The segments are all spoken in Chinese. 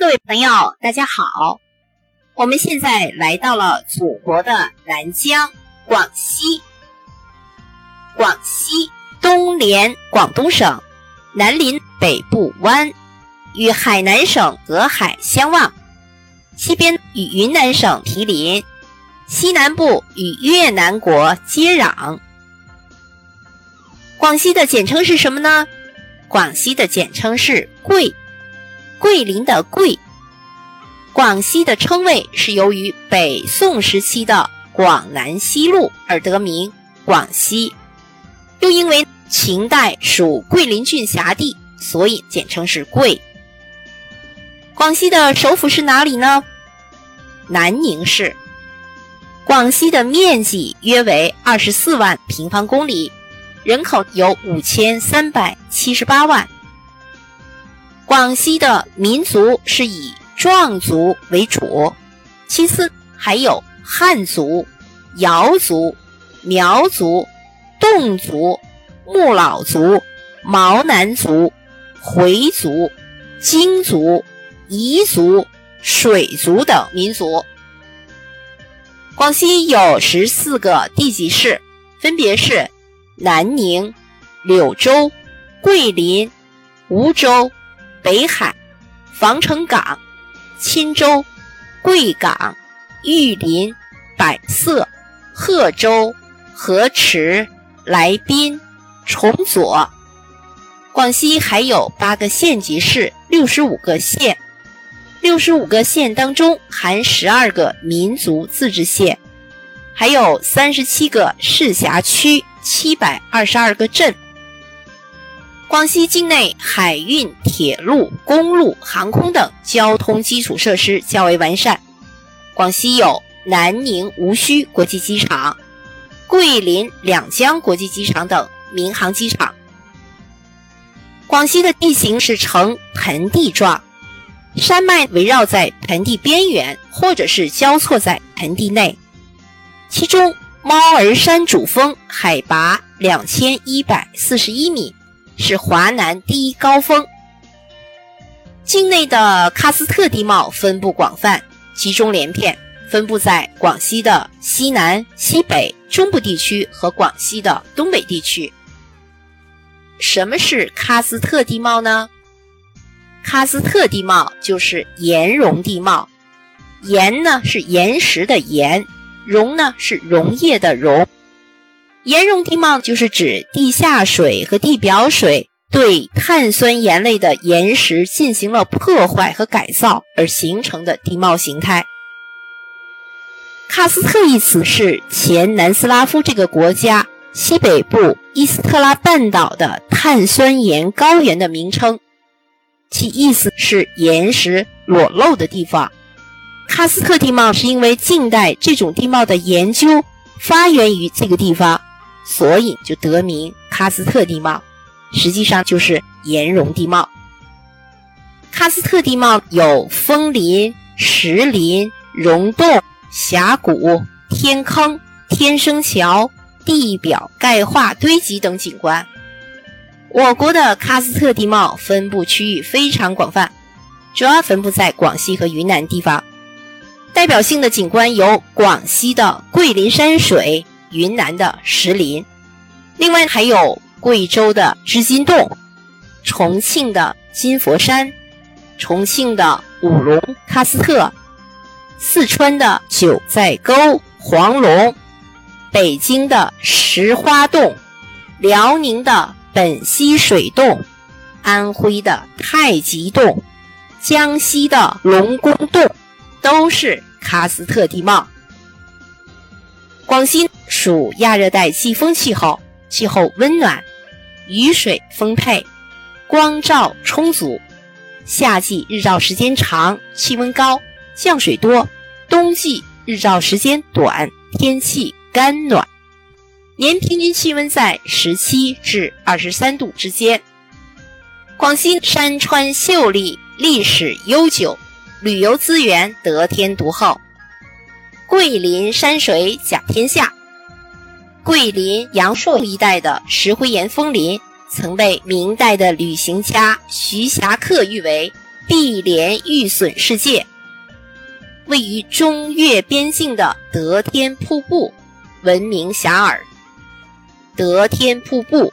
各位朋友，大家好！我们现在来到了祖国的南疆广西。广西东连广东省，南临北部湾，与海南省隔海相望；西边与云南省毗邻，西南部与越南国接壤。广西的简称是什么呢？广西的简称是桂。桂林的桂，广西的称谓是由于北宋时期的广南西路而得名广西，又因为秦代属桂林郡辖地，所以简称是桂。广西的首府是哪里呢？南宁市。广西的面积约为二十四万平方公里，人口有五千三百七十八万。广西的民族是以壮族为主，其次还有汉族、瑶族、苗族、侗族、仫佬族、毛南族、回族、京族、彝族、水族等民族。广西有十四个地级市，分别是南宁、柳州、桂林、梧州。北海、防城港、钦州、贵港、玉林、百色、贺州、河池、来宾、崇左。广西还有八个县级市，六十五个县，六十五个县当中含十二个民族自治县，还有三十七个市辖区，七百二十二个镇。广西境内海运、铁路、公路、航空等交通基础设施较为完善。广西有南宁无需国际机场、桂林两江国际机场等民航机场。广西的地形是呈盆地状，山脉围绕在盆地边缘，或者是交错在盆地内。其中，猫儿山主峰海拔两千一百四十一米。是华南第一高峰。境内的喀斯特地貌分布广泛，集中连片，分布在广西的西南、西北、中部地区和广西的东北地区。什么是喀斯特地貌呢？喀斯特地貌就是岩溶地貌，岩呢是岩石的岩，溶呢是溶液的溶。岩溶地貌就是指地下水和地表水对碳酸盐类的岩石进行了破坏和改造而形成的地貌形态。喀斯特一词是前南斯拉夫这个国家西北部伊斯特拉半岛的碳酸盐高原的名称，其意思是岩石裸露的地方。喀斯特地貌是因为近代这种地貌的研究发源于这个地方。所以就得名喀斯特地貌，实际上就是岩溶地貌。喀斯特地貌有峰林、石林、溶洞、峡谷、天坑、天生桥、地表钙化堆积等景观。我国的喀斯特地貌分布区域非常广泛，主要分布在广西和云南地方。代表性的景观有广西的桂林山水。云南的石林，另外还有贵州的织金洞、重庆的金佛山、重庆的五龙喀斯特、四川的九寨沟黄龙、北京的石花洞、辽宁的本溪水洞、安徽的太极洞、江西的龙宫洞，都是喀斯特地貌。广西属亚热带季风气候，气候温暖，雨水丰沛，光照充足。夏季日照时间长，气温高，降水多；冬季日照时间短，天气干暖，年平均气温在十七至二十三度之间。广西山川秀丽，历史悠久，旅游资源得天独厚。桂林山水甲天下。桂林阳朔一带的石灰岩峰林，曾被明代的旅行家徐霞客誉为碧莲玉笋世界。位于中越边境的德天瀑布闻名遐迩。德天瀑布，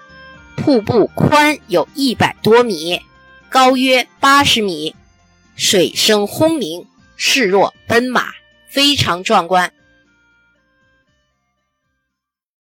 瀑布宽有一百多米，高约八十米，水声轰鸣，势若奔马，非常壮观。